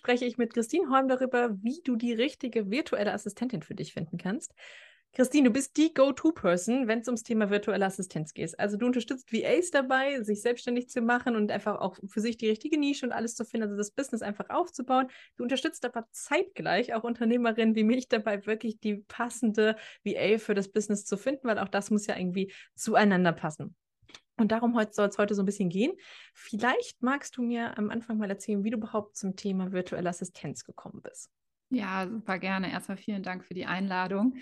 Spreche ich mit Christine Holm darüber, wie du die richtige virtuelle Assistentin für dich finden kannst. Christine, du bist die Go-To-Person, wenn es ums Thema virtuelle Assistenz geht. Also du unterstützt VAs dabei, sich selbstständig zu machen und einfach auch für sich die richtige Nische und alles zu finden, also das Business einfach aufzubauen. Du unterstützt aber zeitgleich auch Unternehmerinnen wie mich dabei, wirklich die passende VA für das Business zu finden, weil auch das muss ja irgendwie zueinander passen. Und darum soll es heute so ein bisschen gehen. Vielleicht magst du mir am Anfang mal erzählen, wie du überhaupt zum Thema virtuelle Assistenz gekommen bist. Ja, super gerne. Erstmal vielen Dank für die Einladung.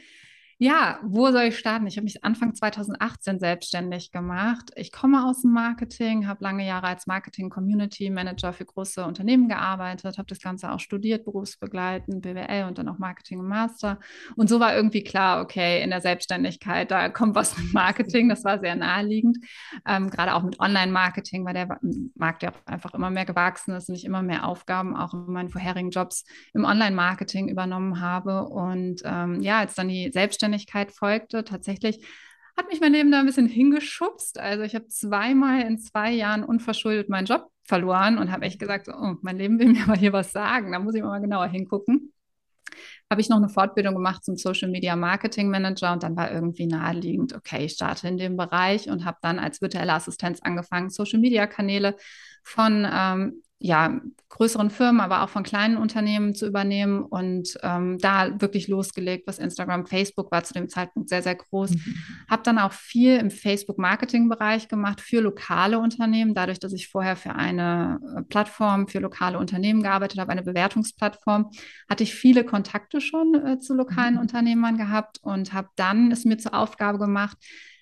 Ja, wo soll ich starten? Ich habe mich Anfang 2018 selbstständig gemacht. Ich komme aus dem Marketing, habe lange Jahre als Marketing-Community-Manager für große Unternehmen gearbeitet, habe das Ganze auch studiert, berufsbegleitend, BWL und dann auch Marketing und Master. Und so war irgendwie klar, okay, in der Selbstständigkeit, da kommt was mit Marketing. Das war sehr naheliegend. Ähm, gerade auch mit Online-Marketing, weil der Markt ja einfach immer mehr gewachsen ist und ich immer mehr Aufgaben auch in meinen vorherigen Jobs im Online-Marketing übernommen habe. Und ähm, ja, als dann die Selbstständigkeit Selbstständigkeit folgte, tatsächlich hat mich mein Leben da ein bisschen hingeschubst. Also ich habe zweimal in zwei Jahren unverschuldet meinen Job verloren und habe echt gesagt, oh, mein Leben will mir aber hier was sagen. Da muss ich mal genauer hingucken. Habe ich noch eine Fortbildung gemacht zum Social Media Marketing Manager und dann war irgendwie naheliegend, okay, ich starte in dem Bereich und habe dann als virtuelle Assistenz angefangen, Social Media Kanäle von ähm, ja, größeren Firmen, aber auch von kleinen Unternehmen zu übernehmen und ähm, da wirklich losgelegt, was Instagram, Facebook war zu dem Zeitpunkt sehr, sehr groß. Mhm. Habe dann auch viel im Facebook-Marketing-Bereich gemacht für lokale Unternehmen, dadurch, dass ich vorher für eine äh, Plattform für lokale Unternehmen gearbeitet habe, eine Bewertungsplattform, hatte ich viele Kontakte schon äh, zu lokalen mhm. Unternehmern gehabt und habe dann es mir zur Aufgabe gemacht,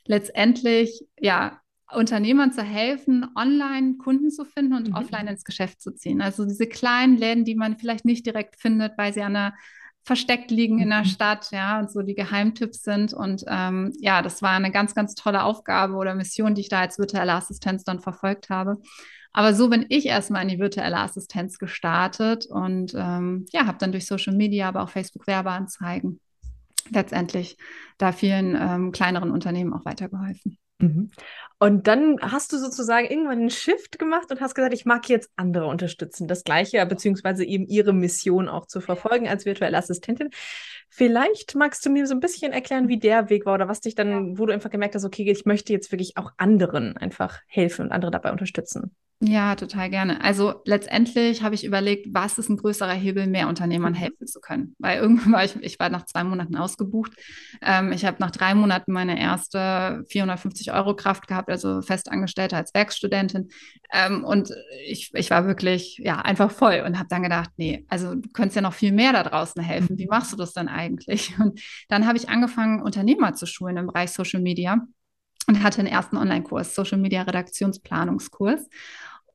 letztendlich ja Unternehmern zu helfen, online Kunden zu finden und mhm. offline ins Geschäft zu ziehen. Also diese kleinen Läden, die man vielleicht nicht direkt findet, weil sie an einer versteckt liegen in der mhm. Stadt, ja, und so die Geheimtipps sind. Und ähm, ja, das war eine ganz, ganz tolle Aufgabe oder Mission, die ich da als virtuelle Assistenz dann verfolgt habe. Aber so bin ich erstmal in die virtuelle Assistenz gestartet und ähm, ja, habe dann durch Social Media, aber auch Facebook Werbeanzeigen letztendlich da vielen ähm, kleineren Unternehmen auch weitergeholfen. Mhm. Und dann hast du sozusagen irgendwann einen Shift gemacht und hast gesagt, ich mag jetzt andere unterstützen, das Gleiche, beziehungsweise eben ihre Mission auch zu verfolgen als virtuelle Assistentin. Vielleicht magst du mir so ein bisschen erklären, wie der Weg war oder was dich dann, wo du einfach gemerkt hast, okay, ich möchte jetzt wirklich auch anderen einfach helfen und andere dabei unterstützen. Ja, total gerne. Also letztendlich habe ich überlegt, was ist ein größerer Hebel, mehr Unternehmern mhm. helfen zu können. Weil irgendwann war ich, ich war nach zwei Monaten ausgebucht. Ähm, ich habe nach drei Monaten meine erste 450 Euro Kraft gehabt, also festangestellte als Werkstudentin. Ähm, und ich, ich war wirklich, ja, einfach voll und habe dann gedacht, nee, also du könntest ja noch viel mehr da draußen helfen. Wie machst du das denn eigentlich? Und dann habe ich angefangen, Unternehmer zu schulen im Bereich Social Media und hatte einen ersten Online-Kurs, Social Media Redaktionsplanungskurs.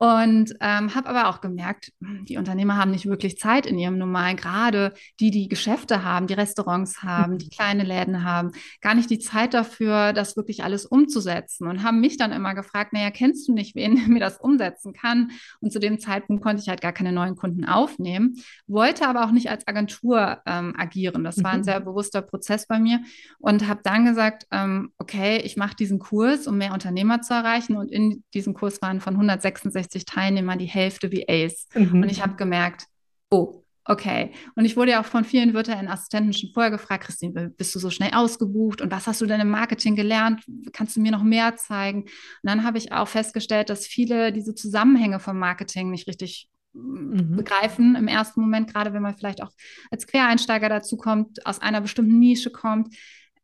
Und ähm, habe aber auch gemerkt, die Unternehmer haben nicht wirklich Zeit in ihrem normalen, gerade die, die Geschäfte haben, die Restaurants haben, die kleine Läden haben, gar nicht die Zeit dafür, das wirklich alles umzusetzen und haben mich dann immer gefragt, naja, kennst du nicht, wen mir das umsetzen kann? Und zu dem Zeitpunkt konnte ich halt gar keine neuen Kunden aufnehmen, wollte aber auch nicht als Agentur ähm, agieren. Das war ein mhm. sehr bewusster Prozess bei mir und habe dann gesagt, ähm, okay, ich mache diesen Kurs, um mehr Unternehmer zu erreichen. Und in diesem Kurs waren von 166 60 Teilnehmern die Hälfte wie Ace. Mhm. Und ich habe gemerkt, oh, okay. Und ich wurde ja auch von vielen virtuellen Assistenten schon vorher gefragt, Christine, bist du so schnell ausgebucht und was hast du denn im Marketing gelernt? Kannst du mir noch mehr zeigen? Und dann habe ich auch festgestellt, dass viele diese Zusammenhänge vom Marketing nicht richtig mm, mhm. begreifen im ersten Moment, gerade wenn man vielleicht auch als Quereinsteiger dazu kommt, aus einer bestimmten Nische kommt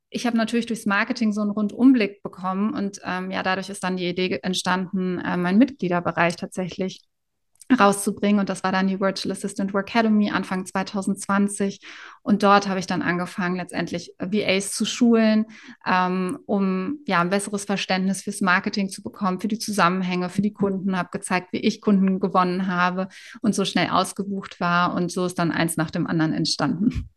ich habe natürlich durchs Marketing so einen Rundumblick bekommen und ähm, ja, dadurch ist dann die Idee entstanden, äh, meinen Mitgliederbereich tatsächlich rauszubringen. Und das war dann die Virtual Assistant Work Academy Anfang 2020. Und dort habe ich dann angefangen, letztendlich VAs zu schulen, ähm, um ja ein besseres Verständnis fürs Marketing zu bekommen, für die Zusammenhänge, für die Kunden, habe gezeigt, wie ich Kunden gewonnen habe und so schnell ausgebucht war. Und so ist dann eins nach dem anderen entstanden.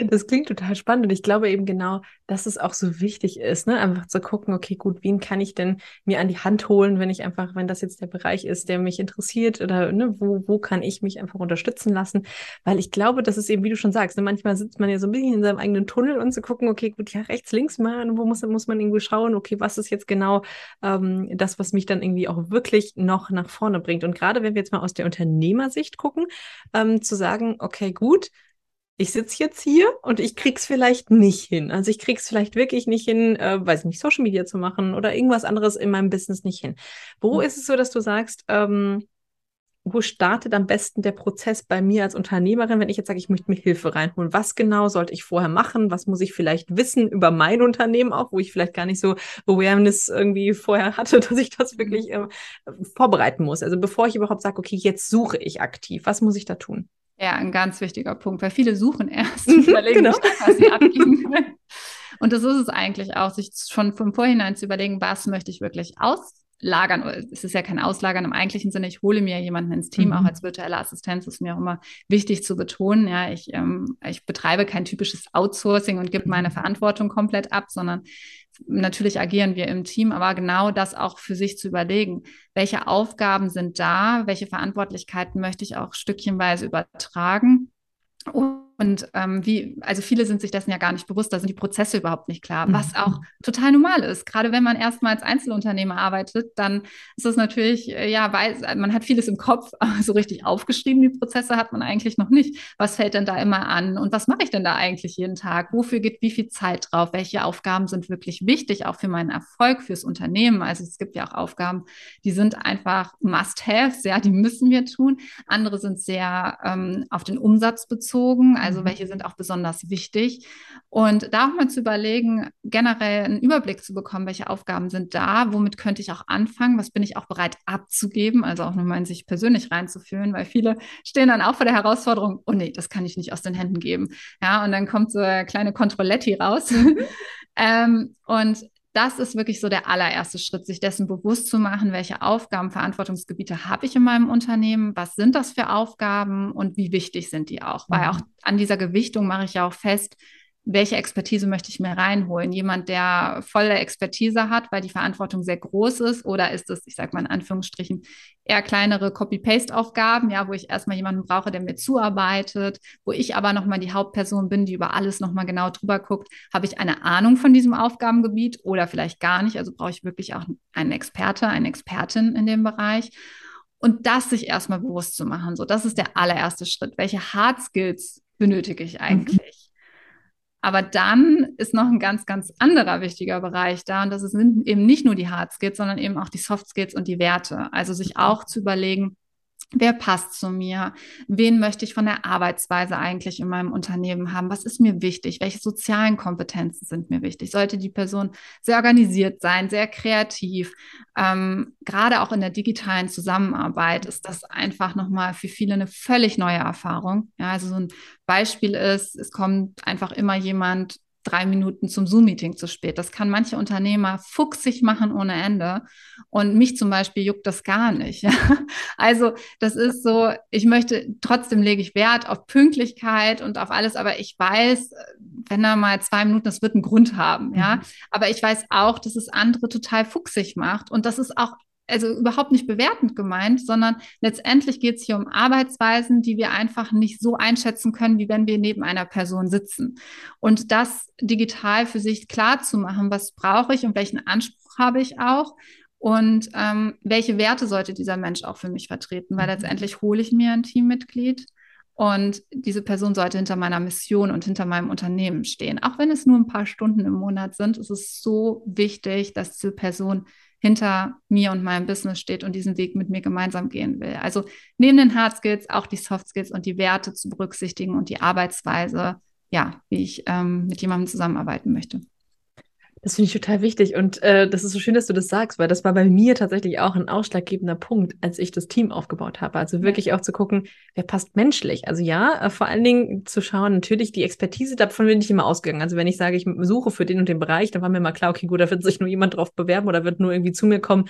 Das klingt total spannend und ich glaube eben genau, dass es auch so wichtig ist, ne? einfach zu gucken, okay, gut, wen kann ich denn mir an die Hand holen, wenn ich einfach, wenn das jetzt der Bereich ist, der mich interessiert oder ne, wo, wo kann ich mich einfach unterstützen lassen? Weil ich glaube, das ist eben, wie du schon sagst, ne? manchmal sitzt man ja so ein bisschen in seinem eigenen Tunnel und zu gucken, okay, gut, ja, rechts, links mal, wo muss, muss man irgendwie schauen, okay, was ist jetzt genau ähm, das, was mich dann irgendwie auch wirklich noch nach vorne bringt? Und gerade wenn wir jetzt mal aus der Unternehmersicht gucken, ähm, zu sagen, okay, gut, ich sitze jetzt hier und ich krieg's vielleicht nicht hin. Also ich krieg's vielleicht wirklich nicht hin, äh, weiß nicht, Social Media zu machen oder irgendwas anderes in meinem Business nicht hin. Wo mhm. ist es so, dass du sagst, ähm, wo startet am besten der Prozess bei mir als Unternehmerin, wenn ich jetzt sage, ich möchte mir Hilfe reinholen? Was genau sollte ich vorher machen? Was muss ich vielleicht wissen über mein Unternehmen auch, wo ich vielleicht gar nicht so Awareness irgendwie vorher hatte, dass ich das wirklich äh, vorbereiten muss? Also bevor ich überhaupt sage, okay, jetzt suche ich aktiv, was muss ich da tun? Ja, ein ganz wichtiger Punkt, weil viele suchen erst und überlegen genau. nicht, was sie abgeben können. Und das ist es eigentlich auch, sich schon von vorhinein zu überlegen, was möchte ich wirklich auslagern. Es ist ja kein Auslagern im eigentlichen Sinne. Ich hole mir jemanden ins Team, mhm. auch als virtuelle Assistenz, ist mir auch immer wichtig zu betonen. Ja, ich, ähm, ich betreibe kein typisches Outsourcing und gebe meine. Verantwortung komplett ab, sondern natürlich agieren wir im Team, aber genau das auch für sich zu überlegen. Welche Aufgaben sind da? Welche Verantwortlichkeiten möchte ich auch stückchenweise übertragen? Ähm, wie, also viele sind sich dessen ja gar nicht bewusst, da sind die Prozesse überhaupt nicht klar, was mhm. auch total normal ist. Gerade wenn man erstmal als Einzelunternehmer arbeitet, dann ist das natürlich, äh, ja, weiß, man hat vieles im Kopf, aber so richtig aufgeschrieben, die Prozesse hat man eigentlich noch nicht. Was fällt denn da immer an und was mache ich denn da eigentlich jeden Tag? Wofür geht wie viel Zeit drauf? Welche Aufgaben sind wirklich wichtig, auch für meinen Erfolg, fürs Unternehmen? Also es gibt ja auch Aufgaben, die sind einfach Must-Haves, ja, die müssen wir tun. Andere sind sehr ähm, auf den Umsatz bezogen also mhm. welche sind auch besonders wichtig. Und da auch mal zu überlegen, generell einen Überblick zu bekommen, welche Aufgaben sind da, womit könnte ich auch anfangen, was bin ich auch bereit abzugeben, also auch nur mal in sich persönlich reinzufühlen, weil viele stehen dann auch vor der Herausforderung, oh nee, das kann ich nicht aus den Händen geben. Ja, und dann kommt so eine kleine Kontrolletti raus. Mhm. ähm, und das ist wirklich so der allererste Schritt, sich dessen bewusst zu machen, welche Aufgaben, Verantwortungsgebiete habe ich in meinem Unternehmen, was sind das für Aufgaben und wie wichtig sind die auch. Weil auch mhm. an dieser Gewichtung mache ich ja auch fest, welche Expertise möchte ich mir reinholen? Jemand, der volle Expertise hat, weil die Verantwortung sehr groß ist, oder ist es, ich sage mal in Anführungsstrichen, eher kleinere Copy-Paste-Aufgaben, ja, wo ich erstmal jemanden brauche, der mir zuarbeitet, wo ich aber nochmal die Hauptperson bin, die über alles nochmal genau drüber guckt. Habe ich eine Ahnung von diesem Aufgabengebiet oder vielleicht gar nicht? Also brauche ich wirklich auch einen Experte, eine Expertin in dem Bereich. Und das sich erstmal bewusst zu machen. So, das ist der allererste Schritt. Welche Hard Skills benötige ich mhm. eigentlich? Mhm. Aber dann ist noch ein ganz, ganz anderer wichtiger Bereich da. Und das sind eben nicht nur die Hard Skills, sondern eben auch die Soft Skills und die Werte. Also sich auch zu überlegen, Wer passt zu mir? Wen möchte ich von der Arbeitsweise eigentlich in meinem Unternehmen haben? Was ist mir wichtig? Welche sozialen Kompetenzen sind mir wichtig? Sollte die Person sehr organisiert sein, sehr kreativ? Ähm, gerade auch in der digitalen Zusammenarbeit ist das einfach nochmal für viele eine völlig neue Erfahrung. Ja, also so ein Beispiel ist, es kommt einfach immer jemand drei Minuten zum Zoom-Meeting zu spät. Das kann manche Unternehmer fuchsig machen ohne Ende. Und mich zum Beispiel juckt das gar nicht. Also das ist so, ich möchte, trotzdem lege ich Wert auf Pünktlichkeit und auf alles, aber ich weiß, wenn da mal zwei Minuten, das wird einen Grund haben, ja. Mhm. Aber ich weiß auch, dass es andere total fuchsig macht und das ist auch also überhaupt nicht bewertend gemeint, sondern letztendlich geht es hier um Arbeitsweisen, die wir einfach nicht so einschätzen können, wie wenn wir neben einer Person sitzen. Und das digital für sich klar zu machen, was brauche ich und welchen Anspruch habe ich auch und ähm, welche Werte sollte dieser Mensch auch für mich vertreten, weil mhm. letztendlich hole ich mir ein Teammitglied und diese Person sollte hinter meiner Mission und hinter meinem Unternehmen stehen. Auch wenn es nur ein paar Stunden im Monat sind, ist es so wichtig, dass diese Person hinter mir und meinem Business steht und diesen Weg mit mir gemeinsam gehen will. Also neben den Hard Skills auch die Soft Skills und die Werte zu berücksichtigen und die Arbeitsweise, ja, wie ich ähm, mit jemandem zusammenarbeiten möchte. Das finde ich total wichtig und äh, das ist so schön, dass du das sagst, weil das war bei mir tatsächlich auch ein ausschlaggebender Punkt, als ich das Team aufgebaut habe. Also wirklich auch zu gucken, wer passt menschlich. Also ja, äh, vor allen Dingen zu schauen, natürlich die Expertise, davon bin ich immer ausgegangen. Also wenn ich sage, ich suche für den und den Bereich, dann war mir mal klar, okay, gut, da wird sich nur jemand drauf bewerben oder wird nur irgendwie zu mir kommen,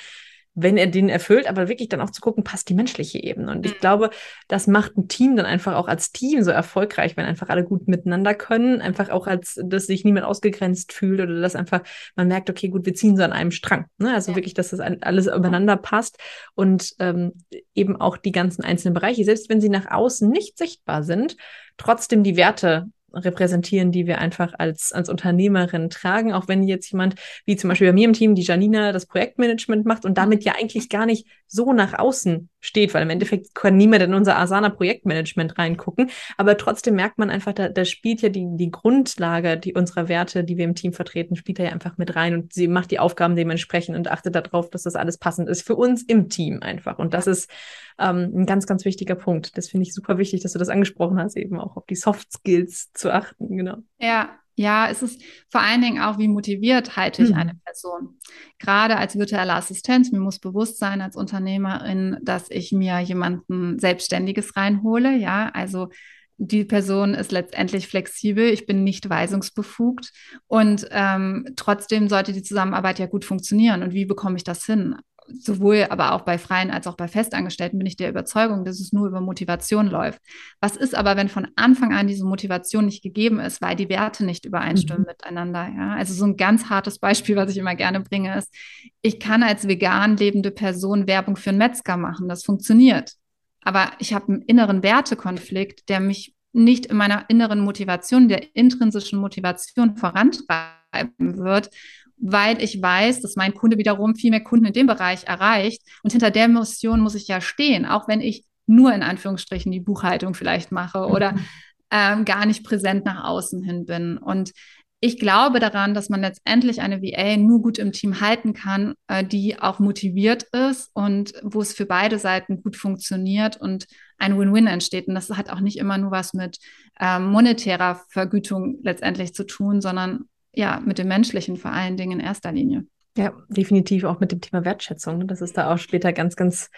wenn er den erfüllt, aber wirklich dann auch zu gucken, passt die menschliche Ebene. Und ich mhm. glaube, das macht ein Team dann einfach auch als Team so erfolgreich, wenn einfach alle gut miteinander können, einfach auch als, dass sich niemand ausgegrenzt fühlt oder dass einfach man merkt, okay, gut, wir ziehen so an einem Strang. Ne? Also ja. wirklich, dass das alles übereinander passt und ähm, eben auch die ganzen einzelnen Bereiche, selbst wenn sie nach außen nicht sichtbar sind, trotzdem die Werte repräsentieren, die wir einfach als, als Unternehmerin tragen, auch wenn jetzt jemand, wie zum Beispiel bei mir im Team, die Janina, das Projektmanagement macht und damit ja eigentlich gar nicht so nach außen steht, weil im Endeffekt kann niemand in unser Asana Projektmanagement reingucken, aber trotzdem merkt man einfach, da, da spielt ja die, die Grundlage die unserer Werte, die wir im Team vertreten, spielt da ja einfach mit rein und sie macht die Aufgaben dementsprechend und achtet darauf, dass das alles passend ist für uns im Team einfach und das ist ähm, ein ganz, ganz wichtiger Punkt. Das finde ich super wichtig, dass du das angesprochen hast, eben auch auf die Soft Skills zu achten, genau. Ja, ja, es ist vor allen Dingen auch, wie motiviert halte ich mhm. eine Person. Gerade als virtuelle Assistenz, mir muss bewusst sein als Unternehmerin, dass ich mir jemanden Selbstständiges reinhole. Ja, also die Person ist letztendlich flexibel, ich bin nicht weisungsbefugt und ähm, trotzdem sollte die Zusammenarbeit ja gut funktionieren. Und wie bekomme ich das hin? Sowohl aber auch bei Freien als auch bei Festangestellten bin ich der Überzeugung, dass es nur über Motivation läuft. Was ist aber, wenn von Anfang an diese Motivation nicht gegeben ist, weil die Werte nicht übereinstimmen mhm. miteinander? Ja? Also so ein ganz hartes Beispiel, was ich immer gerne bringe, ist, ich kann als vegan lebende Person Werbung für einen Metzger machen. Das funktioniert. Aber ich habe einen inneren Wertekonflikt, der mich nicht in meiner inneren Motivation, der intrinsischen Motivation vorantreiben wird weil ich weiß, dass mein Kunde wiederum viel mehr Kunden in dem Bereich erreicht. Und hinter der Mission muss ich ja stehen, auch wenn ich nur in Anführungsstrichen die Buchhaltung vielleicht mache oder mhm. ähm, gar nicht präsent nach außen hin bin. Und ich glaube daran, dass man letztendlich eine VA nur gut im Team halten kann, äh, die auch motiviert ist und wo es für beide Seiten gut funktioniert und ein Win-Win entsteht. Und das hat auch nicht immer nur was mit ähm, monetärer Vergütung letztendlich zu tun, sondern ja, mit dem Menschlichen vor allen Dingen in erster Linie. Ja, definitiv auch mit dem Thema Wertschätzung. Das ist da auch später ganz, ganz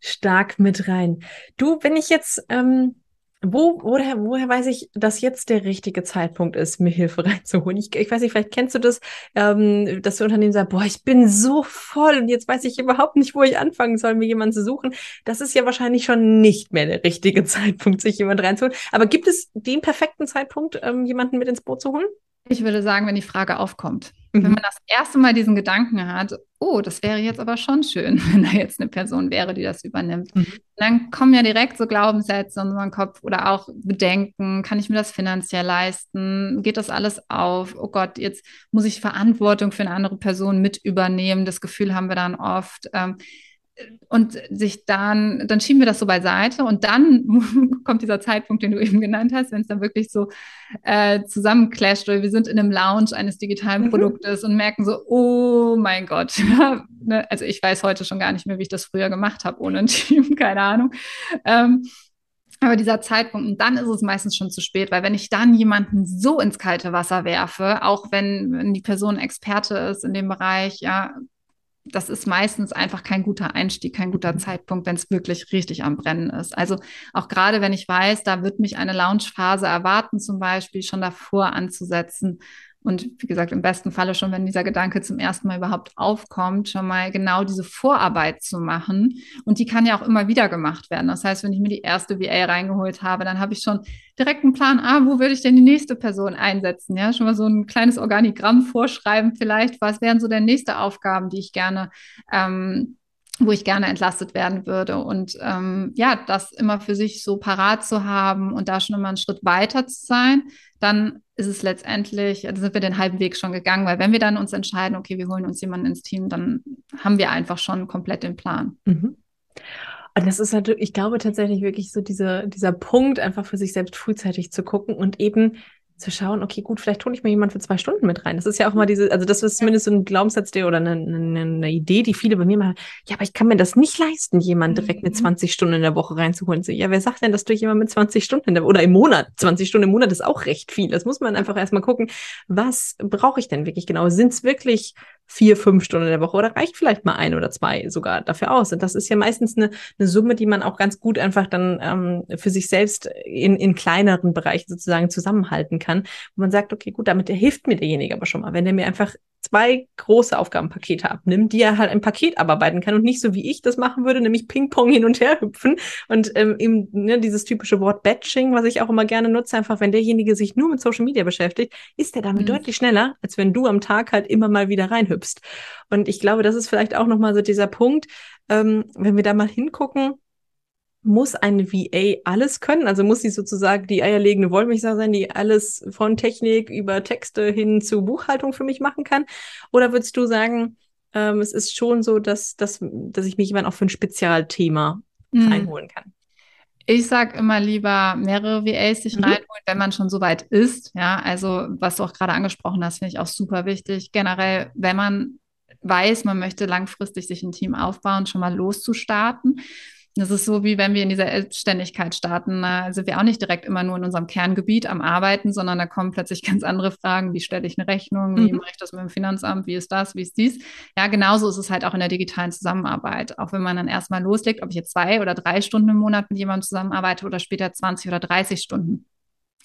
stark mit rein. Du, wenn ich jetzt, ähm, wo, woher, woher weiß ich, dass jetzt der richtige Zeitpunkt ist, mir Hilfe reinzuholen? Ich, ich weiß nicht, vielleicht kennst du das, ähm, dass das Unternehmen sagt, boah, ich bin so voll und jetzt weiß ich überhaupt nicht, wo ich anfangen soll, mir jemanden zu suchen. Das ist ja wahrscheinlich schon nicht mehr der richtige Zeitpunkt, sich jemand reinzuholen. Aber gibt es den perfekten Zeitpunkt, ähm, jemanden mit ins Boot zu holen? Ich würde sagen, wenn die Frage aufkommt. Mhm. Wenn man das erste Mal diesen Gedanken hat, oh, das wäre jetzt aber schon schön, wenn da jetzt eine Person wäre, die das übernimmt. Mhm. Dann kommen ja direkt so Glaubenssätze in unseren Kopf oder auch Bedenken, kann ich mir das finanziell leisten? Geht das alles auf? Oh Gott, jetzt muss ich Verantwortung für eine andere Person mit übernehmen. Das Gefühl haben wir dann oft. Ähm, und sich dann, dann schieben wir das so beiseite und dann kommt dieser Zeitpunkt, den du eben genannt hast, wenn es dann wirklich so äh, zusammenclasht oder wir sind in einem Lounge eines digitalen mhm. Produktes und merken so, oh mein Gott, ne? also ich weiß heute schon gar nicht mehr, wie ich das früher gemacht habe ohne ein Team, keine Ahnung. Ähm, aber dieser Zeitpunkt, und dann ist es meistens schon zu spät, weil wenn ich dann jemanden so ins kalte Wasser werfe, auch wenn, wenn die Person Experte ist in dem Bereich, ja, das ist meistens einfach kein guter Einstieg, kein guter mhm. Zeitpunkt, wenn es wirklich richtig am Brennen ist. Also auch gerade wenn ich weiß, da wird mich eine Launchphase erwarten, zum Beispiel schon davor anzusetzen und wie gesagt, im besten Falle schon, wenn dieser Gedanke zum ersten Mal überhaupt aufkommt, schon mal genau diese Vorarbeit zu machen. Und die kann ja auch immer wieder gemacht werden. Das heißt, wenn ich mir die erste VA reingeholt habe, dann habe ich schon direkt einen Plan, ah, wo würde ich denn die nächste Person einsetzen? Ja, schon mal so ein kleines Organigramm vorschreiben vielleicht. Was wären so denn nächste Aufgaben, die ich gerne ähm, wo ich gerne entlastet werden würde. Und ähm, ja, das immer für sich so parat zu haben und da schon immer einen Schritt weiter zu sein, dann ist es letztendlich, dann sind wir den halben Weg schon gegangen, weil wenn wir dann uns entscheiden, okay, wir holen uns jemanden ins Team, dann haben wir einfach schon komplett den Plan. Mhm. Und das ist natürlich, ich glaube tatsächlich wirklich so diese, dieser Punkt, einfach für sich selbst frühzeitig zu gucken und eben zu schauen, okay, gut, vielleicht hole ich mir jemanden für zwei Stunden mit rein. Das ist ja auch mal diese, also das ist zumindest so ein Glaubenssatz der oder eine, eine, eine, Idee, die viele bei mir machen. Ja, aber ich kann mir das nicht leisten, jemanden direkt mit 20 mhm. Stunden in der Woche reinzuholen. So, ja, wer sagt denn, dass du jemanden mit 20 Stunden in der, oder im Monat, 20 Stunden im Monat ist auch recht viel. Das muss man einfach erstmal gucken, was brauche ich denn wirklich genau? Sind es wirklich vier, fünf Stunden in der Woche oder reicht vielleicht mal ein oder zwei sogar dafür aus. Und das ist ja meistens eine, eine Summe, die man auch ganz gut einfach dann ähm, für sich selbst in, in kleineren Bereichen sozusagen zusammenhalten kann, wo man sagt, okay, gut, damit hilft mir derjenige aber schon mal. Wenn er mir einfach zwei große Aufgabenpakete abnimmt, die er halt ein Paket abarbeiten kann und nicht so wie ich das machen würde, nämlich Ping-Pong hin und her hüpfen und ähm, eben ne, dieses typische Wort Batching, was ich auch immer gerne nutze, einfach wenn derjenige sich nur mit Social Media beschäftigt, ist er damit mhm. deutlich schneller, als wenn du am Tag halt immer mal wieder reinhüpfst. Und ich glaube, das ist vielleicht auch nochmal so dieser Punkt, ähm, wenn wir da mal hingucken, muss eine VA alles können? Also muss sie sozusagen die eierlegende Wollmilchsau sein, die alles von Technik über Texte hin zu Buchhaltung für mich machen kann? Oder würdest du sagen, ähm, es ist schon so, dass, dass, dass ich mich jemand auch für ein Spezialthema mhm. reinholen kann? Ich sage immer lieber mehrere VAs sich mhm. reinholen, wenn man schon so weit ist. Ja, also was du auch gerade angesprochen hast, finde ich auch super wichtig. Generell, wenn man weiß, man möchte langfristig sich ein Team aufbauen, schon mal loszustarten das ist so, wie wenn wir in dieser Selbstständigkeit starten. Da sind wir auch nicht direkt immer nur in unserem Kerngebiet am Arbeiten, sondern da kommen plötzlich ganz andere Fragen. Wie stelle ich eine Rechnung? Wie mhm. mache ich das mit dem Finanzamt? Wie ist das? Wie ist dies? Ja, genauso ist es halt auch in der digitalen Zusammenarbeit. Auch wenn man dann erstmal loslegt, ob ich jetzt zwei oder drei Stunden im Monat mit jemandem zusammenarbeite oder später 20 oder 30 Stunden.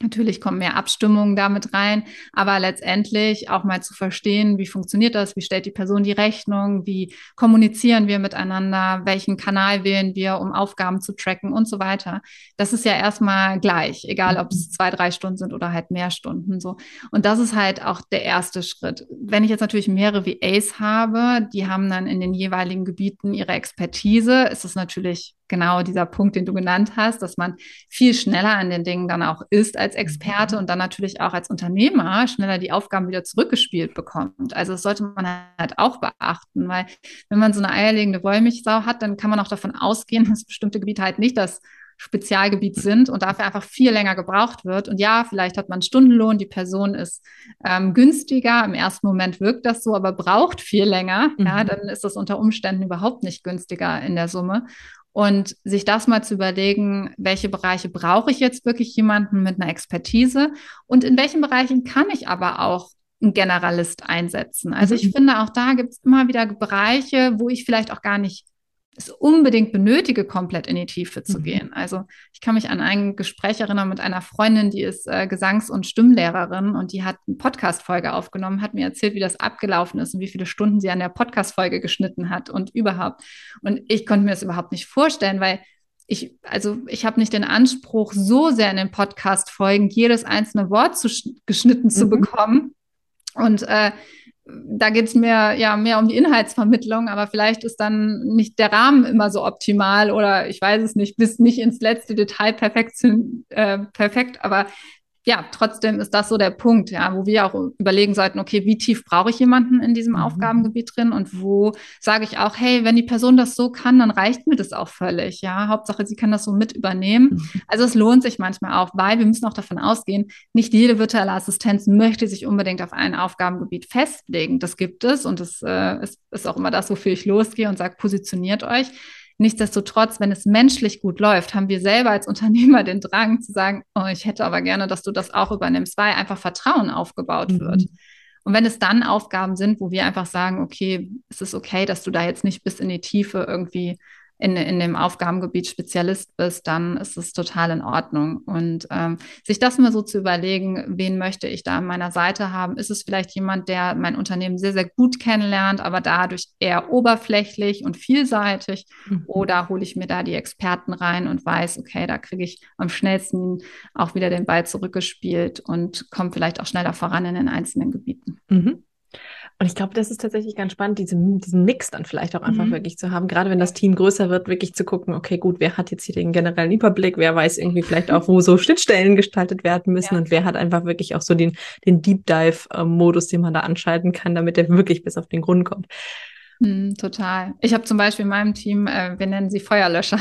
Natürlich kommen mehr Abstimmungen damit rein, aber letztendlich auch mal zu verstehen, wie funktioniert das, wie stellt die Person die Rechnung, wie kommunizieren wir miteinander, welchen Kanal wählen wir, um Aufgaben zu tracken und so weiter. Das ist ja erstmal gleich, egal ob es zwei, drei Stunden sind oder halt mehr Stunden so. Und das ist halt auch der erste Schritt. Wenn ich jetzt natürlich mehrere VAs habe, die haben dann in den jeweiligen Gebieten ihre Expertise, ist es natürlich genau dieser Punkt, den du genannt hast, dass man viel schneller an den Dingen dann auch ist als Experte mhm. und dann natürlich auch als Unternehmer schneller die Aufgaben wieder zurückgespielt bekommt. Also das sollte man halt auch beachten, weil wenn man so eine eierlegende Wollmilchsau hat, dann kann man auch davon ausgehen, dass bestimmte Gebiete halt nicht das Spezialgebiet sind und dafür einfach viel länger gebraucht wird. Und ja, vielleicht hat man Stundenlohn, die Person ist ähm, günstiger. Im ersten Moment wirkt das so, aber braucht viel länger. Mhm. Ja, dann ist das unter Umständen überhaupt nicht günstiger in der Summe. Und sich das mal zu überlegen, welche Bereiche brauche ich jetzt wirklich jemanden mit einer Expertise und in welchen Bereichen kann ich aber auch einen Generalist einsetzen. Also ich mhm. finde, auch da gibt es immer wieder Bereiche, wo ich vielleicht auch gar nicht es unbedingt benötige, komplett in die Tiefe zu mhm. gehen. Also ich kann mich an ein Gespräch erinnern mit einer Freundin, die ist äh, Gesangs- und Stimmlehrerin und die hat eine Podcast-Folge aufgenommen, hat mir erzählt, wie das abgelaufen ist und wie viele Stunden sie an der Podcast-Folge geschnitten hat und überhaupt. Und ich konnte mir das überhaupt nicht vorstellen, weil ich, also ich habe nicht den Anspruch, so sehr in den Podcast-Folgen jedes einzelne Wort zu, geschnitten mhm. zu bekommen. Und äh, da geht es mir ja mehr um die Inhaltsvermittlung, aber vielleicht ist dann nicht der Rahmen immer so optimal oder ich weiß es nicht, bis nicht ins letzte Detail perfekt, äh, perfekt aber ja, trotzdem ist das so der Punkt, ja, wo wir auch überlegen sollten, okay, wie tief brauche ich jemanden in diesem mhm. Aufgabengebiet drin und wo sage ich auch, hey, wenn die Person das so kann, dann reicht mir das auch völlig, ja. Hauptsache, sie kann das so mit übernehmen. Mhm. Also es lohnt sich manchmal auch, weil wir müssen auch davon ausgehen, nicht jede virtuelle Assistenz möchte sich unbedingt auf ein Aufgabengebiet festlegen. Das gibt es und das äh, ist, ist auch immer das, wofür ich losgehe und sage, positioniert euch. Nichtsdestotrotz, wenn es menschlich gut läuft, haben wir selber als Unternehmer den Drang zu sagen, oh, ich hätte aber gerne, dass du das auch übernimmst, weil einfach Vertrauen aufgebaut mhm. wird. Und wenn es dann Aufgaben sind, wo wir einfach sagen, okay, es ist okay, dass du da jetzt nicht bis in die Tiefe irgendwie in, in dem Aufgabengebiet Spezialist bist, dann ist es total in Ordnung. Und ähm, sich das mal so zu überlegen, wen möchte ich da an meiner Seite haben? Ist es vielleicht jemand, der mein Unternehmen sehr, sehr gut kennenlernt, aber dadurch eher oberflächlich und vielseitig? Mhm. Oder hole ich mir da die Experten rein und weiß, okay, da kriege ich am schnellsten auch wieder den Ball zurückgespielt und komme vielleicht auch schneller voran in den einzelnen Gebieten. Mhm. Und ich glaube, das ist tatsächlich ganz spannend, diesen, diesen Mix dann vielleicht auch einfach mhm. wirklich zu haben. Gerade wenn das Team größer wird, wirklich zu gucken, okay, gut, wer hat jetzt hier den generellen Überblick, wer weiß irgendwie vielleicht auch, wo so Schnittstellen gestaltet werden müssen ja. und wer hat einfach wirklich auch so den, den Deep Dive-Modus, den man da anschalten kann, damit der wirklich bis auf den Grund kommt. Mm, total. Ich habe zum Beispiel in meinem Team, äh, wir nennen sie Feuerlöscher.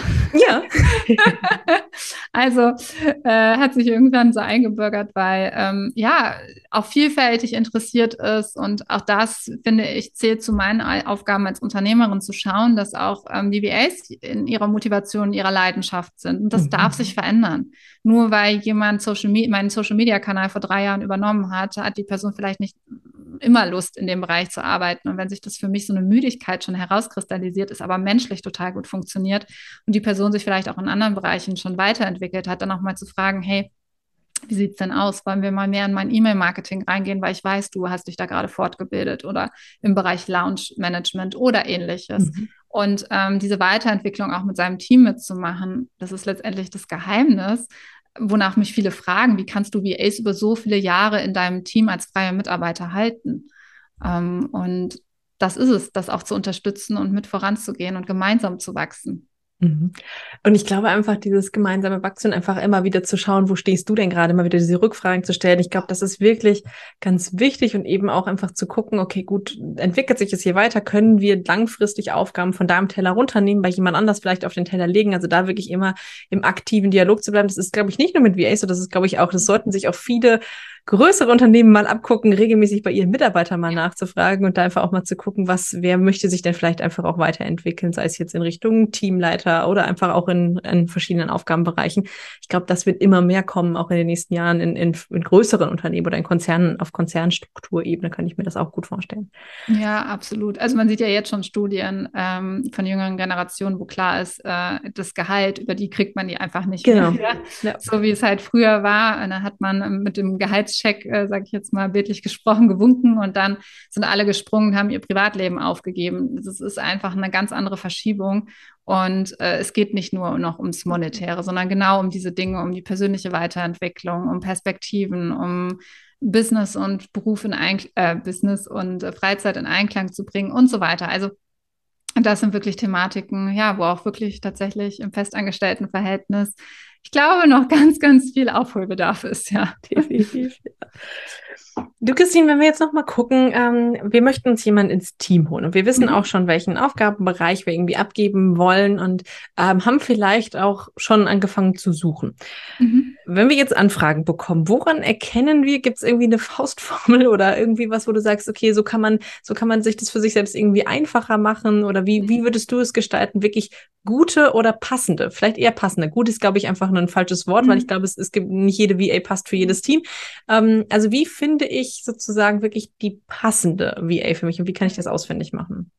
Ja. also äh, hat sich irgendwann so eingebürgert, weil ähm, ja auch vielfältig interessiert ist und auch das finde ich zählt zu meinen Aufgaben als Unternehmerin zu schauen, dass auch ähm, DBAs in ihrer Motivation, in ihrer Leidenschaft sind und das mhm. darf sich verändern. Nur weil jemand Social meinen Social Media Kanal vor drei Jahren übernommen hat, hat die Person vielleicht nicht immer Lust, in dem Bereich zu arbeiten. Und wenn sich das für mich so eine Müdigkeit schon herauskristallisiert ist, aber menschlich total gut funktioniert und die Person sich vielleicht auch in anderen Bereichen schon weiterentwickelt hat, dann auch mal zu fragen, hey, wie sieht es denn aus? Wollen wir mal mehr in mein E-Mail-Marketing reingehen, weil ich weiß, du hast dich da gerade fortgebildet oder im Bereich Lounge-Management oder ähnliches. Mhm. Und ähm, diese Weiterentwicklung auch mit seinem Team mitzumachen, das ist letztendlich das Geheimnis, wonach mich viele fragen, wie kannst du VAs über so viele Jahre in deinem Team als freier Mitarbeiter halten? Ähm, und das ist es, das auch zu unterstützen und mit voranzugehen und gemeinsam zu wachsen. Mhm. Und ich glaube einfach, dieses gemeinsame Wachstum, einfach immer wieder zu schauen, wo stehst du denn gerade, immer wieder diese Rückfragen zu stellen. Ich glaube, das ist wirklich ganz wichtig und eben auch einfach zu gucken, okay, gut, entwickelt sich es hier weiter? Können wir langfristig Aufgaben von deinem Teller runternehmen, bei jemand anders vielleicht auf den Teller legen? Also da wirklich immer im aktiven Dialog zu bleiben. Das ist, glaube ich, nicht nur mit VA so, das ist, glaube ich, auch, das sollten sich auch viele größere Unternehmen mal abgucken, regelmäßig bei ihren Mitarbeitern mal nachzufragen und da einfach auch mal zu gucken, was, wer möchte sich denn vielleicht einfach auch weiterentwickeln, sei es jetzt in Richtung Teamleiter oder einfach auch in, in verschiedenen Aufgabenbereichen. Ich glaube, das wird immer mehr kommen, auch in den nächsten Jahren in, in, in größeren Unternehmen oder in Konzernen, auf Konzernstrukturebene kann ich mir das auch gut vorstellen. Ja, absolut. Also man sieht ja jetzt schon Studien ähm, von jüngeren Generationen, wo klar ist, äh, das Gehalt, über die kriegt man die einfach nicht genau. mehr. Ja. So wie es halt früher war. Da hat man mit dem Gehalts Check, äh, sage ich jetzt mal bildlich gesprochen, gewunken und dann sind alle gesprungen, haben ihr Privatleben aufgegeben. Das ist einfach eine ganz andere Verschiebung. Und äh, es geht nicht nur noch ums Monetäre, sondern genau um diese Dinge, um die persönliche Weiterentwicklung, um Perspektiven, um Business und Beruf in Einklang, äh, Business und äh, Freizeit in Einklang zu bringen und so weiter. Also das sind wirklich Thematiken, ja, wo auch wirklich tatsächlich im festangestellten Verhältnis ich glaube, noch ganz, ganz viel Aufholbedarf ist, ja. Definitiv. Du, Christine, wenn wir jetzt nochmal gucken, ähm, wir möchten uns jemanden ins Team holen und wir wissen mhm. auch schon, welchen Aufgabenbereich wir irgendwie abgeben wollen und ähm, haben vielleicht auch schon angefangen zu suchen. Mhm. Wenn wir jetzt Anfragen bekommen, woran erkennen wir, gibt es irgendwie eine Faustformel oder irgendwie was, wo du sagst, okay, so kann man, so kann man sich das für sich selbst irgendwie einfacher machen oder wie, wie würdest du es gestalten, wirklich gute oder passende, vielleicht eher passende. Gut ist, glaube ich, einfach nur ein falsches Wort, mhm. weil ich glaube, es, es gibt nicht jede VA passt für jedes Team. Ähm, also wie finde ich sozusagen wirklich die passende VA für mich und wie kann ich das ausfindig machen?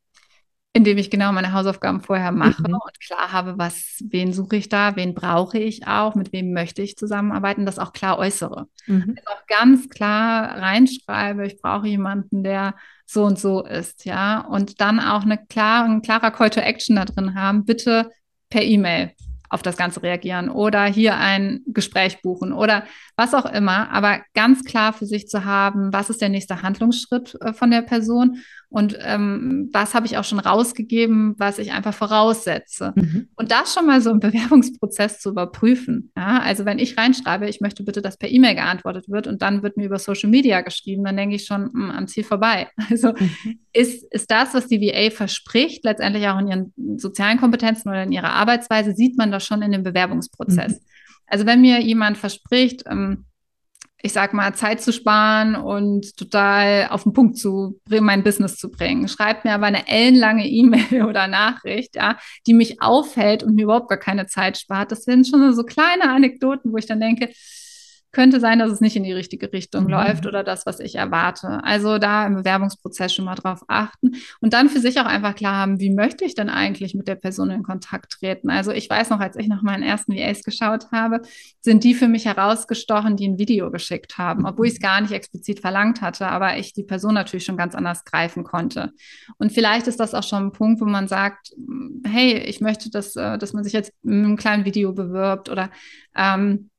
indem ich genau meine Hausaufgaben vorher mache mhm. und klar habe, was, wen suche ich da, wen brauche ich auch, mit wem möchte ich zusammenarbeiten, das auch klar äußere. Mhm. Also auch ganz klar reinschreibe, ich brauche jemanden, der so und so ist, ja, und dann auch eine klar, ein klarer Call to Action da drin haben, bitte per E-Mail auf das Ganze reagieren oder hier ein Gespräch buchen oder was auch immer, aber ganz klar für sich zu haben, was ist der nächste Handlungsschritt äh, von der Person und ähm, was habe ich auch schon rausgegeben, was ich einfach voraussetze. Mhm. Und das schon mal so im Bewerbungsprozess zu überprüfen. Ja? Also wenn ich reinschreibe, ich möchte bitte, dass per E-Mail geantwortet wird und dann wird mir über Social Media geschrieben, dann denke ich schon mh, hm, am Ziel vorbei. Also mhm. ist, ist das, was die VA verspricht, letztendlich auch in ihren sozialen Kompetenzen oder in ihrer Arbeitsweise, sieht man das schon in dem Bewerbungsprozess. Mhm. Also wenn mir jemand verspricht, ähm, ich sag mal, Zeit zu sparen und total auf den Punkt zu bringen, mein Business zu bringen. Schreibt mir aber eine ellenlange E-Mail oder Nachricht, ja, die mich aufhält und mir überhaupt gar keine Zeit spart. Das sind schon so kleine Anekdoten, wo ich dann denke, könnte sein, dass es nicht in die richtige Richtung mhm. läuft oder das, was ich erwarte. Also da im Bewerbungsprozess schon mal drauf achten und dann für sich auch einfach klar haben, wie möchte ich denn eigentlich mit der Person in Kontakt treten? Also ich weiß noch, als ich nach meinen ersten VAs geschaut habe, sind die für mich herausgestochen, die ein Video geschickt haben, obwohl ich es gar nicht explizit verlangt hatte, aber ich die Person natürlich schon ganz anders greifen konnte. Und vielleicht ist das auch schon ein Punkt, wo man sagt, hey, ich möchte, dass, äh, dass man sich jetzt mit einem kleinen Video bewirbt oder ähm,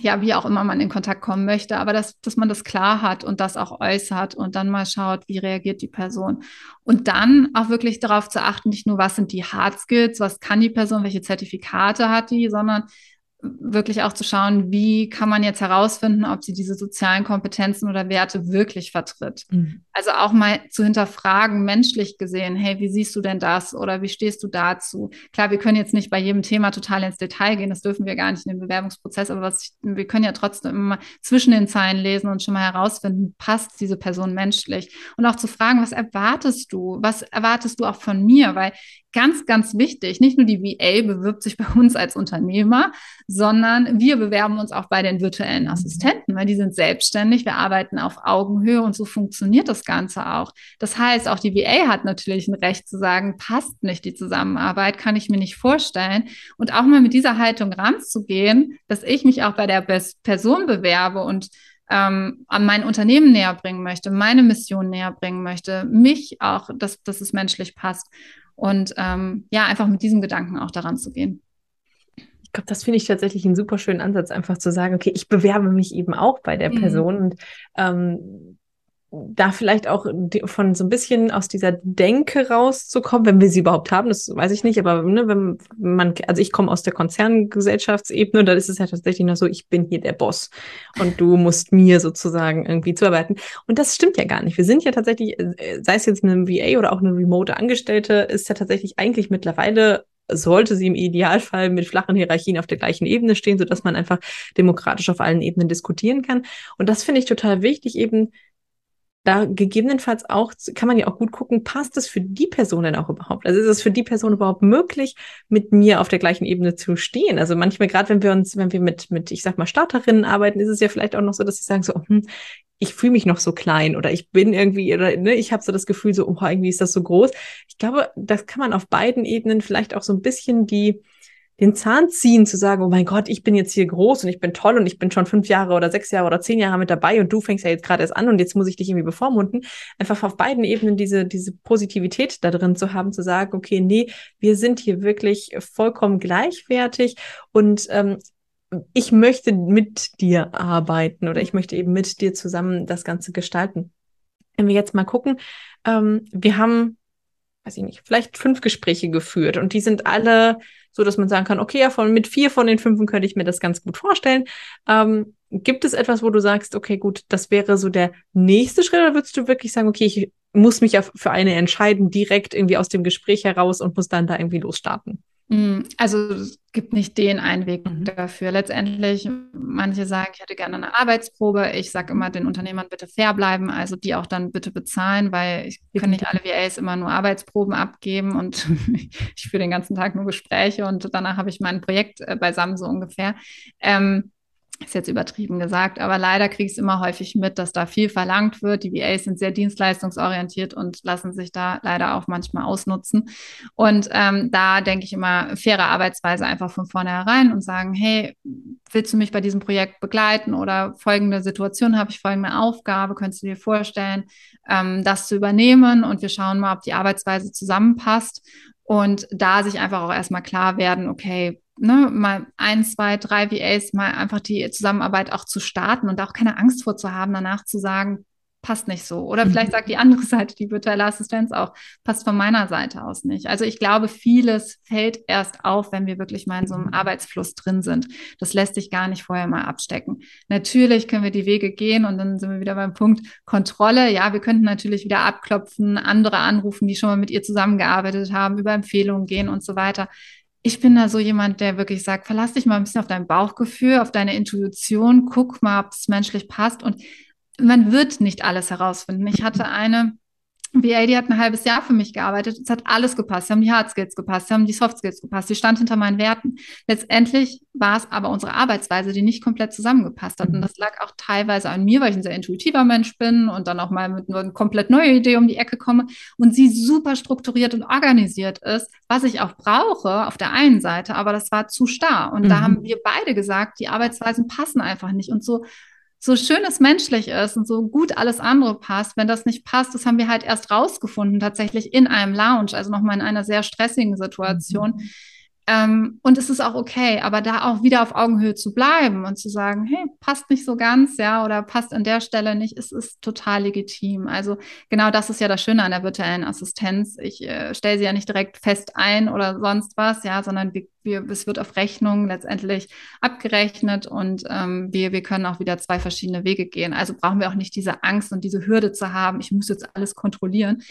ja, wie auch immer man in Kontakt kommen möchte, aber dass, dass man das klar hat und das auch äußert und dann mal schaut, wie reagiert die Person. Und dann auch wirklich darauf zu achten, nicht nur, was sind die Hard Skills, was kann die Person, welche Zertifikate hat die, sondern wirklich auch zu schauen, wie kann man jetzt herausfinden, ob sie diese sozialen Kompetenzen oder Werte wirklich vertritt. Mhm. Also auch mal zu hinterfragen, menschlich gesehen, hey, wie siehst du denn das oder wie stehst du dazu? Klar, wir können jetzt nicht bei jedem Thema total ins Detail gehen, das dürfen wir gar nicht in dem Bewerbungsprozess, aber was ich, wir können ja trotzdem immer zwischen den Zeilen lesen und schon mal herausfinden, passt diese Person menschlich? Und auch zu fragen, was erwartest du? Was erwartest du auch von mir? Weil ganz, ganz wichtig. Nicht nur die VA bewirbt sich bei uns als Unternehmer, sondern wir bewerben uns auch bei den virtuellen mhm. Assistenten, weil die sind selbstständig, wir arbeiten auf Augenhöhe und so funktioniert das Ganze auch. Das heißt, auch die VA hat natürlich ein Recht zu sagen, passt nicht die Zusammenarbeit, kann ich mir nicht vorstellen. Und auch mal mit dieser Haltung ranzugehen, dass ich mich auch bei der Person bewerbe und ähm, an mein Unternehmen näher bringen möchte, meine Mission näher bringen möchte, mich auch, dass, dass es menschlich passt. Und ähm, ja, einfach mit diesem Gedanken auch daran zu gehen. Ich glaube, das finde ich tatsächlich einen super schönen Ansatz, einfach zu sagen, okay, ich bewerbe mich eben auch bei der mhm. Person und ähm, da vielleicht auch von so ein bisschen aus dieser Denke rauszukommen, wenn wir sie überhaupt haben, das weiß ich nicht, aber ne, wenn man, also ich komme aus der Konzerngesellschaftsebene, da ist es ja tatsächlich noch so, ich bin hier der Boss und du musst mir sozusagen irgendwie zuarbeiten. Und das stimmt ja gar nicht. Wir sind ja tatsächlich, sei es jetzt eine VA oder auch eine remote Angestellte, ist ja tatsächlich eigentlich mittlerweile sollte sie im Idealfall mit flachen Hierarchien auf der gleichen Ebene stehen, sodass man einfach demokratisch auf allen Ebenen diskutieren kann. Und das finde ich total wichtig, eben da gegebenenfalls auch, kann man ja auch gut gucken, passt es für die Person denn auch überhaupt? Also ist es für die Person überhaupt möglich, mit mir auf der gleichen Ebene zu stehen? Also manchmal, gerade wenn wir uns, wenn wir mit, mit, ich sag mal, Starterinnen arbeiten, ist es ja vielleicht auch noch so, dass sie sagen so, hm, ich fühle mich noch so klein oder ich bin irgendwie, oder ne, ich habe so das Gefühl, so, oh, irgendwie ist das so groß. Ich glaube, das kann man auf beiden Ebenen vielleicht auch so ein bisschen die, den Zahn ziehen, zu sagen, oh mein Gott, ich bin jetzt hier groß und ich bin toll und ich bin schon fünf Jahre oder sechs Jahre oder zehn Jahre mit dabei und du fängst ja jetzt gerade erst an und jetzt muss ich dich irgendwie bevormunden. Einfach auf beiden Ebenen diese, diese Positivität da drin zu haben, zu sagen, okay, nee, wir sind hier wirklich vollkommen gleichwertig und ähm, ich möchte mit dir arbeiten oder ich möchte eben mit dir zusammen das Ganze gestalten. Wenn wir jetzt mal gucken, ähm, wir haben, weiß ich nicht, vielleicht fünf Gespräche geführt und die sind alle so dass man sagen kann, okay, ja, von, mit vier von den fünf könnte ich mir das ganz gut vorstellen. Ähm, gibt es etwas, wo du sagst, okay, gut, das wäre so der nächste Schritt, oder würdest du wirklich sagen, okay, ich muss mich ja für eine entscheiden, direkt irgendwie aus dem Gespräch heraus und muss dann da irgendwie losstarten? Mm, also es gibt nicht den einen Weg mhm. dafür. Letztendlich, manche sagen, ich hätte gerne eine Arbeitsprobe. Ich sage immer den Unternehmern bitte fair bleiben, also die auch dann bitte bezahlen, weil ich kann nicht alle VAs immer nur Arbeitsproben abgeben und ich führe den ganzen Tag nur Gespräche und danach habe ich mein Projekt äh, beisammen so ungefähr. Ähm, ist jetzt übertrieben gesagt, aber leider kriege ich es immer häufig mit, dass da viel verlangt wird. Die VAs sind sehr dienstleistungsorientiert und lassen sich da leider auch manchmal ausnutzen. Und ähm, da denke ich immer, faire Arbeitsweise einfach von vornherein und sagen, hey, willst du mich bei diesem Projekt begleiten oder folgende Situation habe ich, folgende Aufgabe, könntest du dir vorstellen, ähm, das zu übernehmen und wir schauen mal, ob die Arbeitsweise zusammenpasst und da sich einfach auch erstmal klar werden, okay, ne, mal ein, zwei, drei VAs mal einfach die Zusammenarbeit auch zu starten und auch keine Angst vor zu haben, danach zu sagen, passt nicht so. Oder mhm. vielleicht sagt die andere Seite, die virtuelle Assistenz auch, passt von meiner Seite aus nicht. Also ich glaube, vieles fällt erst auf, wenn wir wirklich mal in so einem Arbeitsfluss drin sind. Das lässt sich gar nicht vorher mal abstecken. Natürlich können wir die Wege gehen und dann sind wir wieder beim Punkt Kontrolle. Ja, wir könnten natürlich wieder abklopfen, andere anrufen, die schon mal mit ihr zusammengearbeitet haben, über Empfehlungen gehen und so weiter ich bin da so jemand, der wirklich sagt, verlass dich mal ein bisschen auf dein Bauchgefühl, auf deine Intuition, guck mal, ob es menschlich passt. Und man wird nicht alles herausfinden. Ich hatte eine VA, die hat ein halbes Jahr für mich gearbeitet. Es hat alles gepasst. Sie haben die Hard Skills gepasst, sie haben die Soft Skills gepasst. Sie stand hinter meinen Werten. Letztendlich war es aber unsere Arbeitsweise, die nicht komplett zusammengepasst hat. Und das lag auch teilweise an mir, weil ich ein sehr intuitiver Mensch bin und dann auch mal mit einer komplett neuen Idee um die Ecke komme und sie super strukturiert und organisiert ist, was ich auch brauche auf der einen Seite, aber das war zu starr. Und mhm. da haben wir beide gesagt, die Arbeitsweisen passen einfach nicht. Und so so schön es menschlich ist und so gut alles andere passt, wenn das nicht passt, das haben wir halt erst rausgefunden, tatsächlich in einem Lounge, also nochmal in einer sehr stressigen Situation. Mhm. Ähm, und es ist auch okay, aber da auch wieder auf Augenhöhe zu bleiben und zu sagen, hey, passt nicht so ganz, ja, oder passt an der Stelle nicht, es ist total legitim. Also genau das ist ja das Schöne an der virtuellen Assistenz. Ich äh, stelle sie ja nicht direkt fest ein oder sonst was, ja, sondern wir, wir, es wird auf Rechnung letztendlich abgerechnet und ähm, wir, wir können auch wieder zwei verschiedene Wege gehen. Also brauchen wir auch nicht diese Angst und diese Hürde zu haben, ich muss jetzt alles kontrollieren.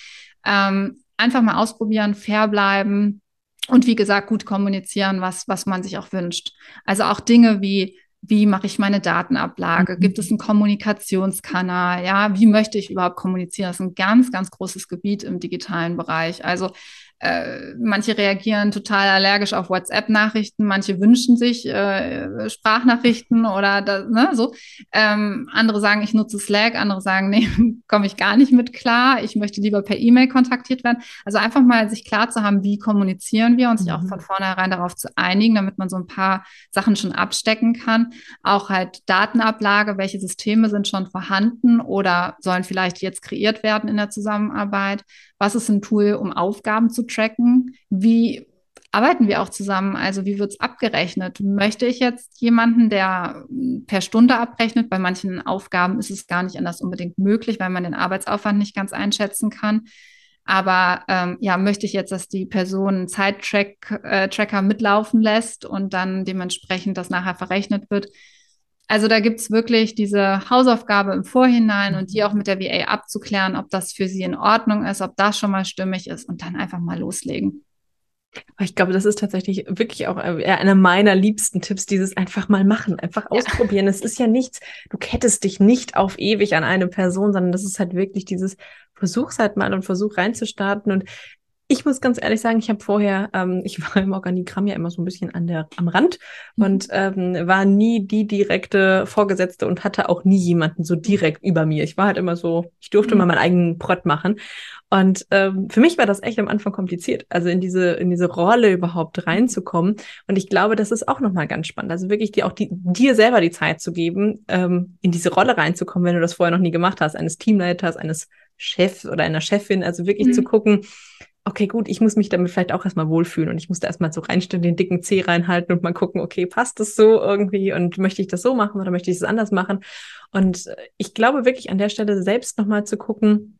Ähm, einfach mal ausprobieren, fair bleiben und wie gesagt, gut kommunizieren, was, was man sich auch wünscht. Also auch Dinge wie, wie mache ich meine Datenablage? Mhm. Gibt es einen Kommunikationskanal? Ja, wie möchte ich überhaupt kommunizieren? Das ist ein ganz, ganz großes Gebiet im digitalen Bereich. Also äh, manche reagieren total allergisch auf WhatsApp-Nachrichten, manche wünschen sich äh, Sprachnachrichten oder da, ne, so. Ähm, andere sagen, ich nutze Slack, andere sagen, nee, komme ich gar nicht mit klar, ich möchte lieber per E-Mail kontaktiert werden. Also einfach mal sich klar zu haben, wie kommunizieren wir und sich auch mhm. von vornherein darauf zu einigen, damit man so ein paar Sachen schon abstecken kann. Auch halt Datenablage, welche Systeme sind schon vorhanden oder sollen vielleicht jetzt kreiert werden in der Zusammenarbeit. Was ist ein Tool, um Aufgaben zu tracken? Wie arbeiten wir auch zusammen? Also wie wird es abgerechnet? Möchte ich jetzt jemanden, der per Stunde abrechnet? Bei manchen Aufgaben ist es gar nicht anders unbedingt möglich, weil man den Arbeitsaufwand nicht ganz einschätzen kann. Aber ähm, ja, möchte ich jetzt, dass die Person einen Zeittracker äh, mitlaufen lässt und dann dementsprechend das nachher verrechnet wird? Also da gibt es wirklich diese Hausaufgabe im Vorhinein und die auch mit der VA abzuklären, ob das für sie in Ordnung ist, ob das schon mal stimmig ist und dann einfach mal loslegen. Ich glaube, das ist tatsächlich wirklich auch äh, einer meiner liebsten Tipps, dieses einfach mal machen, einfach ausprobieren. Es ist ja nichts, du kettest dich nicht auf ewig an eine Person, sondern das ist halt wirklich dieses Versuch's halt mal und versuch reinzustarten. Und ich muss ganz ehrlich sagen, ich habe vorher, ähm, ich war im Organigramm ja immer so ein bisschen an der, am Rand mhm. und ähm, war nie die direkte Vorgesetzte und hatte auch nie jemanden so direkt über mir. Ich war halt immer so, ich durfte mhm. mal meinen eigenen Prott machen. Und ähm, für mich war das echt am Anfang kompliziert, also in diese in diese Rolle überhaupt reinzukommen. Und ich glaube, das ist auch nochmal ganz spannend. Also wirklich dir auch die, dir selber die Zeit zu geben, ähm, in diese Rolle reinzukommen, wenn du das vorher noch nie gemacht hast, eines Teamleiters, eines Chefs oder einer Chefin. Also wirklich mhm. zu gucken, okay, gut, ich muss mich damit vielleicht auch erstmal wohlfühlen und ich muss da erstmal so reinstellen, den dicken Zeh reinhalten und mal gucken, okay, passt das so irgendwie und möchte ich das so machen oder möchte ich es anders machen? Und äh, ich glaube wirklich an der Stelle selbst nochmal zu gucken,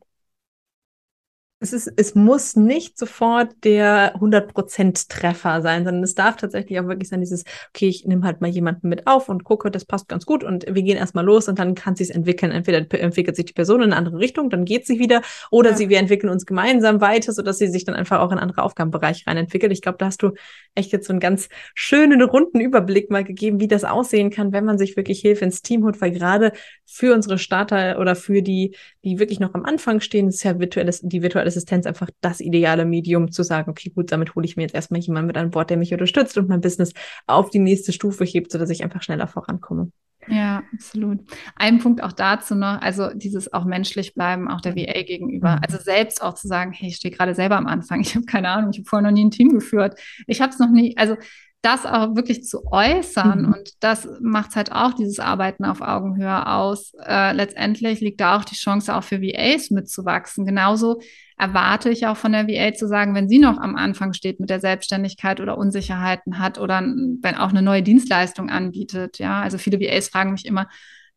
es, ist, es muss nicht sofort der 100% Treffer sein, sondern es darf tatsächlich auch wirklich sein, dieses, okay, ich nehme halt mal jemanden mit auf und gucke, das passt ganz gut und wir gehen erstmal los und dann kann sich entwickeln. Entweder entwickelt sich die Person in eine andere Richtung, dann geht sie wieder, oder ja. sie, wir entwickeln uns gemeinsam weiter, sodass sie sich dann einfach auch in andere Aufgabenbereiche rein entwickelt. Ich glaube, da hast du echt jetzt so einen ganz schönen, runden Überblick mal gegeben, wie das aussehen kann, wenn man sich wirklich Hilfe ins Team holt, weil gerade für unsere Starter oder für die, die wirklich noch am Anfang stehen, ist ja virtuelles, die virtuelle Assistenz einfach das ideale Medium zu sagen, okay, gut, damit hole ich mir jetzt erstmal jemanden mit an Bord, der mich unterstützt und mein Business auf die nächste Stufe hebt, sodass ich einfach schneller vorankomme. Ja, absolut. Ein Punkt auch dazu noch, also dieses auch menschlich bleiben, auch der VA gegenüber. Mhm. Also selbst auch zu sagen, hey, ich stehe gerade selber am Anfang, ich habe keine Ahnung, ich habe vorher noch nie ein Team geführt. Ich habe es noch nie, also das auch wirklich zu äußern mhm. und das macht halt auch dieses Arbeiten auf Augenhöhe aus. Äh, letztendlich liegt da auch die Chance auch für VAs mitzuwachsen. Genauso erwarte ich auch von der VA zu sagen, wenn sie noch am Anfang steht mit der Selbstständigkeit oder Unsicherheiten hat oder wenn auch eine neue Dienstleistung anbietet. Ja, also viele VAs fragen mich immer,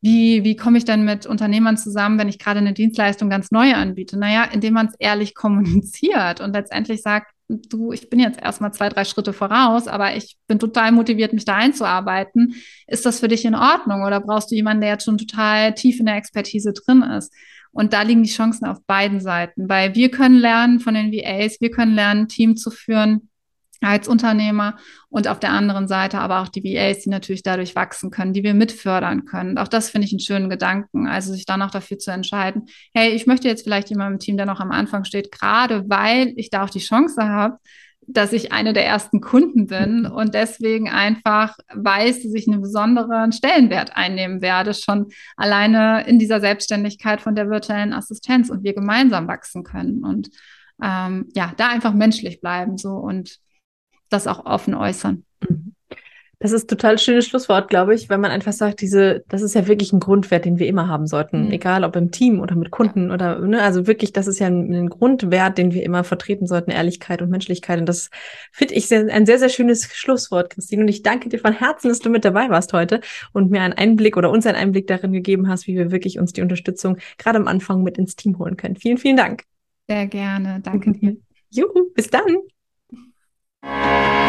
wie, wie komme ich denn mit Unternehmern zusammen, wenn ich gerade eine Dienstleistung ganz neu anbiete? Naja, indem man es ehrlich kommuniziert und letztendlich sagt, du, ich bin jetzt erstmal zwei, drei Schritte voraus, aber ich bin total motiviert, mich da einzuarbeiten. Ist das für dich in Ordnung oder brauchst du jemanden, der jetzt schon total tief in der Expertise drin ist? Und da liegen die Chancen auf beiden Seiten, weil wir können lernen von den VAs, wir können lernen, Team zu führen als Unternehmer und auf der anderen Seite aber auch die VAs, die natürlich dadurch wachsen können, die wir mitfördern können. Auch das finde ich einen schönen Gedanken, also sich dann auch dafür zu entscheiden, hey, ich möchte jetzt vielleicht jemanden im Team, der noch am Anfang steht, gerade weil ich da auch die Chance habe, dass ich eine der ersten Kunden bin und deswegen einfach weiß, dass ich einen besonderen Stellenwert einnehmen werde, schon alleine in dieser Selbstständigkeit von der virtuellen Assistenz und wir gemeinsam wachsen können und ähm, ja, da einfach menschlich bleiben so und das auch offen äußern. Mhm. Das ist total schönes Schlusswort, glaube ich, wenn man einfach sagt, diese, das ist ja wirklich ein Grundwert, den wir immer haben sollten, mhm. egal ob im Team oder mit Kunden ja. oder, ne, also wirklich, das ist ja ein, ein, Grundwert, den wir immer vertreten sollten, Ehrlichkeit und Menschlichkeit. Und das finde ich sehr, ein sehr, sehr schönes Schlusswort, Christine. Und ich danke dir von Herzen, dass du mit dabei warst heute und mir einen Einblick oder uns einen Einblick darin gegeben hast, wie wir wirklich uns die Unterstützung gerade am Anfang mit ins Team holen können. Vielen, vielen Dank. Sehr gerne. Danke dir. Juhu, bis dann. you